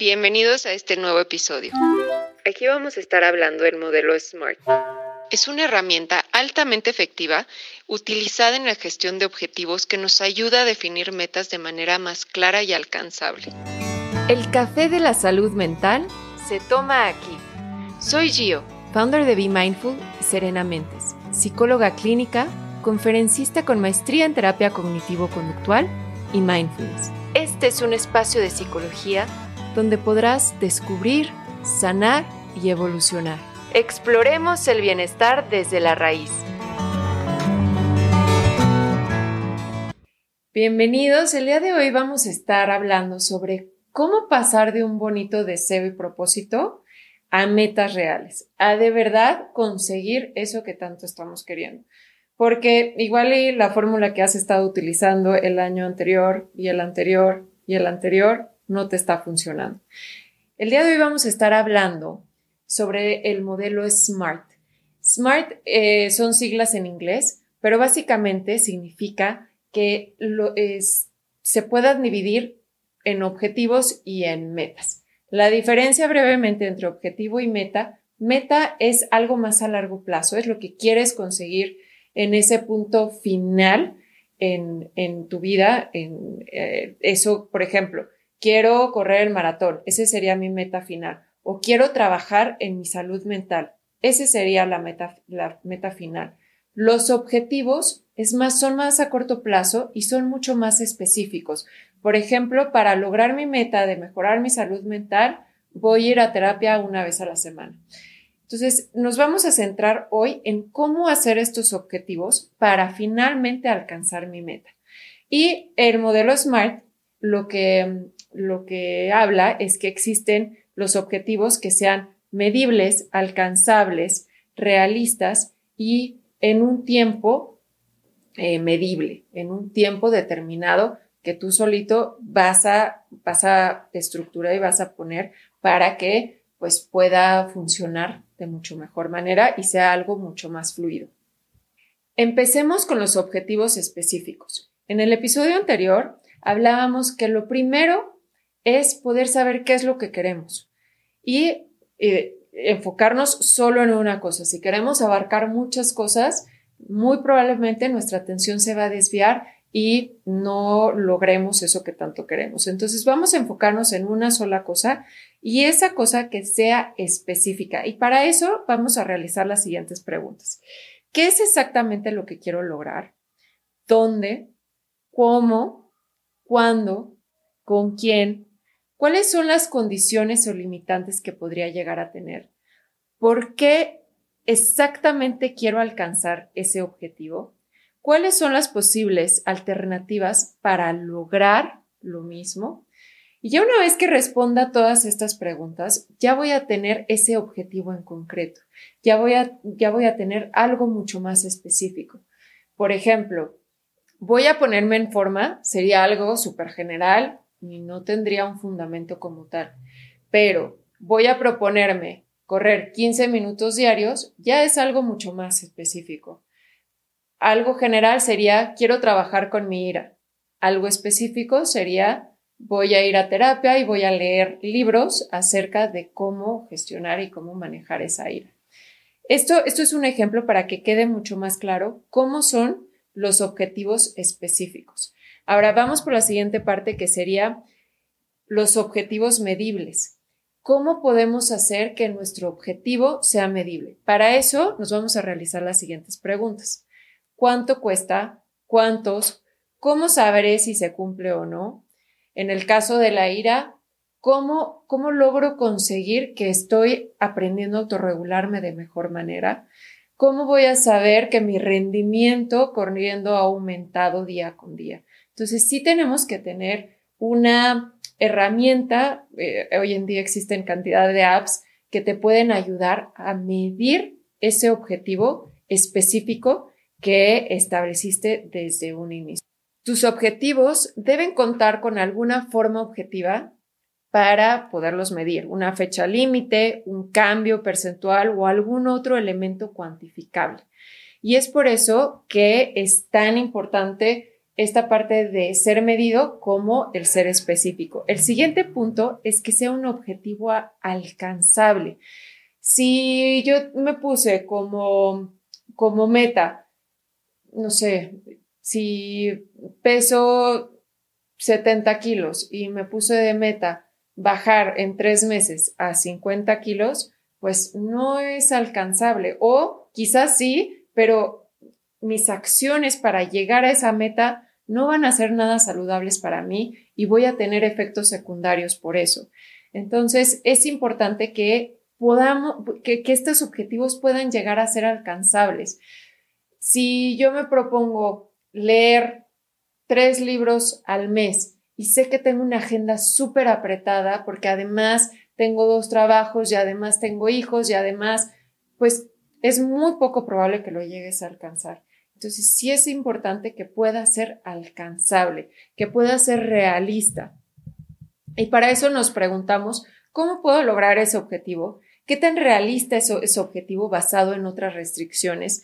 Bienvenidos a este nuevo episodio. Aquí vamos a estar hablando del modelo SMART. Es una herramienta altamente efectiva utilizada en la gestión de objetivos que nos ayuda a definir metas de manera más clara y alcanzable. El café de la salud mental se toma aquí. Soy Gio, founder de Be Mindful y Serena Mentes, psicóloga clínica, conferencista con maestría en terapia cognitivo-conductual y mindfulness. Este es un espacio de psicología donde podrás descubrir, sanar y evolucionar. Exploremos el bienestar desde la raíz. Bienvenidos, el día de hoy vamos a estar hablando sobre cómo pasar de un bonito deseo y propósito a metas reales, a de verdad conseguir eso que tanto estamos queriendo. Porque igual la fórmula que has estado utilizando el año anterior y el anterior y el anterior no te está funcionando. El día de hoy vamos a estar hablando sobre el modelo SMART. SMART eh, son siglas en inglés, pero básicamente significa que se puedan dividir en objetivos y en metas. La diferencia brevemente entre objetivo y meta, meta es algo más a largo plazo, es lo que quieres conseguir en ese punto final en, tu vida. En, eh, eso, por ejemplo, quiero correr el maratón, ese sería mi meta final, o quiero trabajar en mi salud mental, ese sería la meta, la meta final. Los objetivos es más, son más a corto plazo y son mucho más específicos. Por ejemplo, para lograr mi meta de mejorar mi salud mental, voy a ir a terapia una vez a la semana. Entonces, nos vamos a centrar hoy en cómo hacer estos objetivos para finalmente alcanzar mi meta. Y el modelo SMART lo que lo que habla es que existen los objetivos que sean medibles, alcanzables, realistas y en un tiempo eh, medible, en un tiempo determinado que tú solito vas a, vas a estructurar y vas a poner para que pues pueda funcionar de mucho mejor manera y sea algo mucho más fluido. Empecemos con los objetivos específicos. En el episodio anterior hablábamos que lo primero es poder saber qué es lo que queremos y eh, enfocarnos solo en una cosa. Si queremos abarcar muchas cosas, muy probablemente nuestra atención se va a desviar y no logremos eso que tanto queremos. Entonces vamos a enfocarnos en una sola cosa y esa cosa que sea específica. Y para eso vamos a realizar las siguientes preguntas. ¿Qué es exactamente lo que quiero lograr? ¿Dónde? ¿Cómo? ¿Cuándo? ¿Con quién? ¿Cuáles son las condiciones o limitantes que podría llegar a tener? ¿Por qué exactamente quiero alcanzar ese objetivo? ¿Cuáles son las posibles alternativas para lograr lo mismo? Y ya una vez que responda todas estas preguntas, ya voy a tener ese objetivo en concreto. Ya voy a, ya voy a tener algo mucho más específico. Por ejemplo, voy a ponerme en forma, sería algo súper general, no tendría un fundamento como tal. Pero voy a proponerme correr 15 minutos diarios, ya es algo mucho más específico. Algo general sería quiero trabajar con mi ira. Algo específico sería voy a ir a terapia y voy a leer libros acerca de cómo gestionar y cómo manejar esa ira. Esto, esto es un ejemplo para que quede mucho más claro cómo son los objetivos específicos. Ahora vamos por la siguiente parte que sería los objetivos medibles. ¿Cómo podemos hacer que nuestro objetivo sea medible? Para eso nos vamos a realizar las siguientes preguntas. ¿Cuánto cuesta? ¿Cuántos? ¿Cómo sabré si se cumple o no? En el caso de la ira, ¿cómo, cómo logro conseguir que estoy aprendiendo a autorregularme de mejor manera? ¿Cómo voy a saber que mi rendimiento corriendo ha aumentado día con día? Entonces, sí tenemos que tener una herramienta, eh, hoy en día existen cantidad de apps que te pueden ayudar a medir ese objetivo específico que estableciste desde un inicio. Tus objetivos deben contar con alguna forma objetiva para poderlos medir, una fecha límite, un cambio percentual o algún otro elemento cuantificable. Y es por eso que es tan importante esta parte de ser medido como el ser específico. El siguiente punto es que sea un objetivo alcanzable. Si yo me puse como, como meta, no sé, si peso 70 kilos y me puse de meta bajar en tres meses a 50 kilos, pues no es alcanzable. O quizás sí, pero mis acciones para llegar a esa meta no van a ser nada saludables para mí y voy a tener efectos secundarios por eso. Entonces, es importante que podamos, que, estos objetivos puedan llegar a ser alcanzables. Si yo me propongo leer tres libros al mes y sé que tengo una agenda súper apretada porque además tengo dos trabajos y además tengo hijos y además, pues es muy poco probable que lo llegues a alcanzar. Entonces, sí es importante que pueda ser alcanzable, que pueda ser realista. Y para eso nos preguntamos, ¿cómo puedo lograr ese objetivo? ¿Qué tan realista es ese objetivo basado en otras restricciones?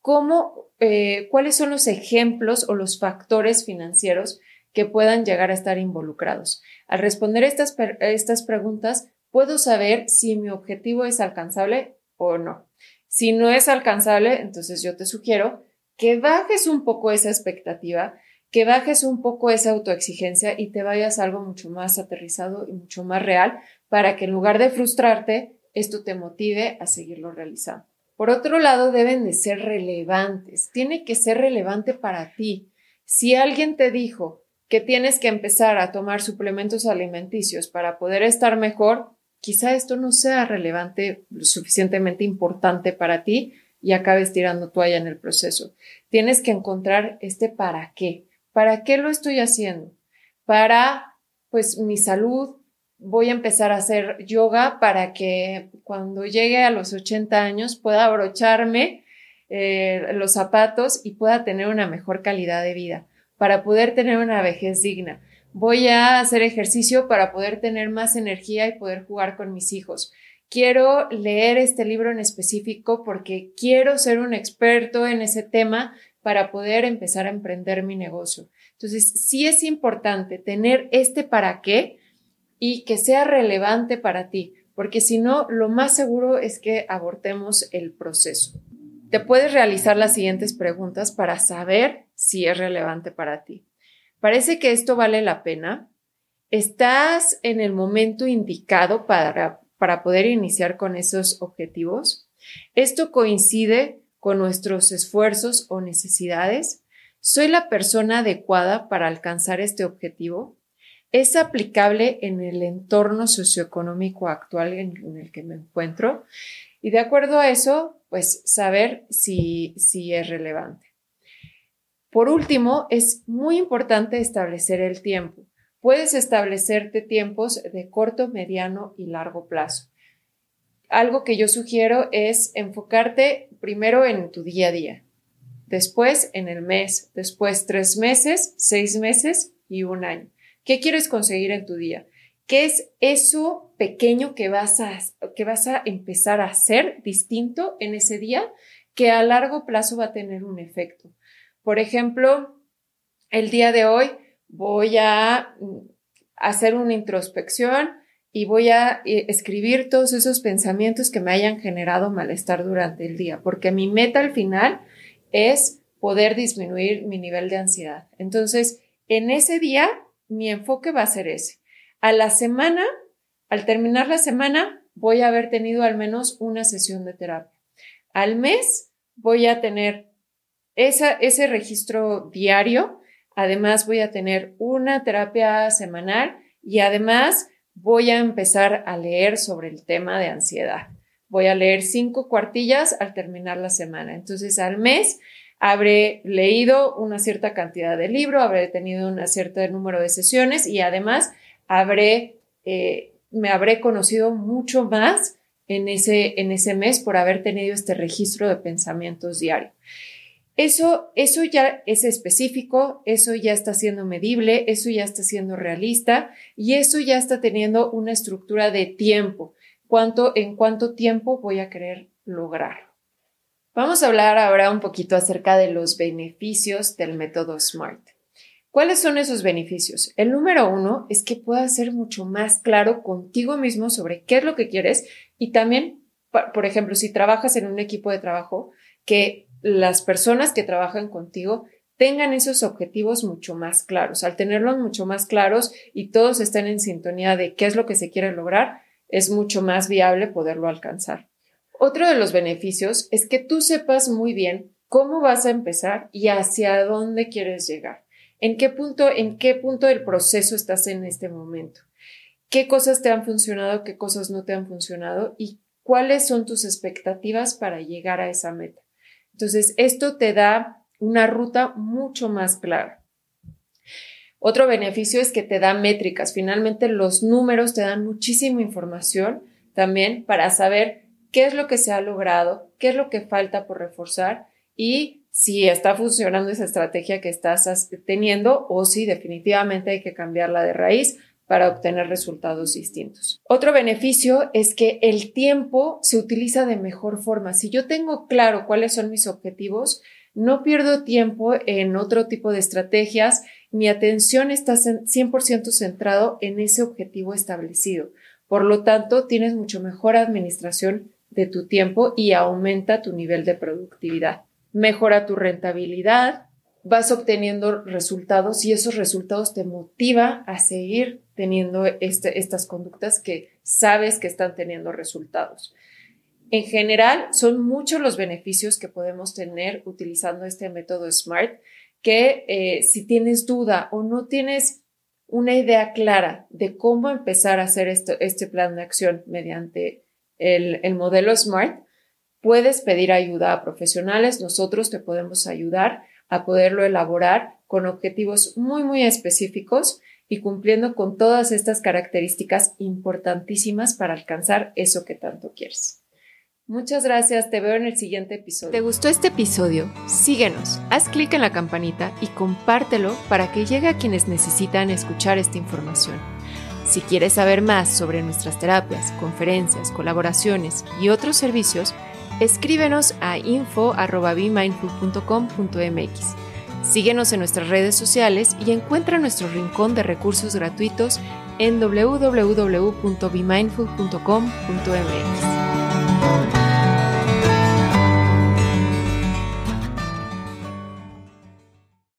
¿Cómo, eh, ¿Cuáles son los ejemplos o los factores financieros que puedan llegar a estar involucrados? Al responder estas, estas preguntas, puedo saber si mi objetivo es alcanzable o no. Si no es alcanzable, entonces yo te sugiero que bajes un poco esa expectativa, que bajes un poco esa autoexigencia y te vayas algo mucho más aterrizado y mucho más real para que en lugar de frustrarte, esto te motive a seguirlo realizando. Por otro lado, deben de ser relevantes. Tiene que ser relevante para ti. Si alguien te dijo que tienes que empezar a tomar suplementos alimenticios para poder estar mejor, quizá esto no sea relevante, lo suficientemente importante para ti y acabes tirando toalla en el proceso. Tienes que encontrar este para qué. ¿Para qué lo estoy haciendo? Para, pues, mi salud. Voy a empezar a hacer yoga para que cuando llegue a los 80 años pueda abrocharme eh, los zapatos y pueda tener una mejor calidad de vida, para poder tener una vejez digna. Voy a hacer ejercicio para poder tener más energía y poder jugar con mis hijos quiero leer este libro en específico porque quiero ser un experto en ese tema para poder empezar a emprender mi negocio. Entonces, sí es importante tener este para qué y que sea relevante para ti, porque si no, lo más seguro es que abortemos el proceso. Te puedes realizar las siguientes preguntas para saber si es relevante para ti. ¿Parece que esto vale la pena? ¿Estás en el momento indicado para para poder iniciar con esos objetivos. Esto coincide con nuestros esfuerzos o necesidades. ¿Soy la persona adecuada para alcanzar este objetivo? ¿Es aplicable en el entorno socioeconómico actual en, el que me encuentro? Y de acuerdo a eso, pues saber si, si es relevante. Por último, es muy importante establecer el tiempo. Puedes establecerte tiempos de corto, mediano y largo plazo. Algo que yo sugiero es enfocarte primero en tu día a día, después en el mes, después tres meses, seis meses y un año. ¿Qué quieres conseguir en tu día? ¿Qué es eso pequeño que vas a, que vas a empezar a hacer distinto en ese día que a largo plazo va a tener un efecto? Por ejemplo, el día de hoy voy a hacer una introspección y voy a eh, escribir todos esos pensamientos que me hayan generado malestar durante el día, porque mi meta al final es poder disminuir mi nivel de ansiedad. Entonces, en ese día, mi enfoque va a ser ese. A la semana, al terminar la semana, voy a haber tenido al menos una sesión de terapia. Al mes, voy a tener ese registro diario Además, voy a tener una terapia semanal y además voy a empezar a leer sobre el tema de ansiedad. Voy a leer cinco cuartillas al terminar la semana. Entonces, al mes habré leído una cierta cantidad de libro, habré tenido un cierto número de sesiones y además habré, eh, me habré conocido mucho más en ese, en ese mes por haber tenido este registro de pensamientos diario. Eso, eso ya es específico, eso ya está siendo medible, eso ya está siendo realista y eso ya está teniendo una estructura de tiempo. ¿Cuánto, en cuánto tiempo voy a querer lograr? Vamos a hablar ahora un poquito acerca de los beneficios del método SMART. ¿Cuáles son esos beneficios? El número uno es que puedas ser mucho más claro contigo mismo sobre qué es lo que quieres y también, por ejemplo, si trabajas en un equipo de trabajo, que las personas que trabajan contigo tengan esos objetivos mucho más claros. Al tenerlos mucho más claros y todos estén en sintonía de qué es lo que se quiere lograr, es mucho más viable poderlo alcanzar. Otro de los beneficios es que tú sepas muy bien cómo vas a empezar y hacia dónde quieres llegar. ¿En qué punto, en qué punto del proceso estás en este momento? ¿Qué cosas te han funcionado, qué cosas no te han funcionado y cuáles son tus expectativas para llegar a esa meta? Entonces, esto te da una ruta mucho más clara. Otro beneficio es que te da métricas. Finalmente, los números te dan muchísima información también para saber qué es lo que se ha logrado, qué es lo que falta por reforzar y si está funcionando esa estrategia que estás teniendo o si definitivamente hay que cambiarla de raíz para obtener resultados distintos. Otro beneficio es que el tiempo se utiliza de mejor forma. Si yo tengo claro cuáles son mis objetivos, no pierdo tiempo en otro tipo de estrategias. Mi atención está 100% centrado en ese objetivo establecido. Por lo tanto, tienes mucho mejor administración de tu tiempo y aumenta tu nivel de productividad mejora tu rentabilidad, vas obteniendo resultados y esos resultados te motiva a seguir teniendo este, estas conductas que sabes que están teniendo resultados. En general, son muchos los beneficios que podemos tener utilizando este método SMART que eh, si tienes duda o no tienes una idea clara de cómo empezar a hacer este plan de acción mediante el, el modelo SMART, Puedes pedir ayuda a profesionales, nosotros te podemos ayudar a poderlo elaborar con objetivos muy, muy específicos y cumpliendo con todas estas características importantísimas para alcanzar eso que tanto quieres. Muchas gracias, te veo en el siguiente episodio. ¿Te gustó este episodio? Síguenos, haz clic en la campanita y compártelo para que llegue a quienes necesitan escuchar esta información. Si quieres saber más sobre nuestras terapias, conferencias, colaboraciones y otros servicios, escríbenos a info.bemindful.com.mx. Síguenos en nuestras redes sociales y encuentra nuestro rincón de recursos gratuitos en www.bemindful.com.mx.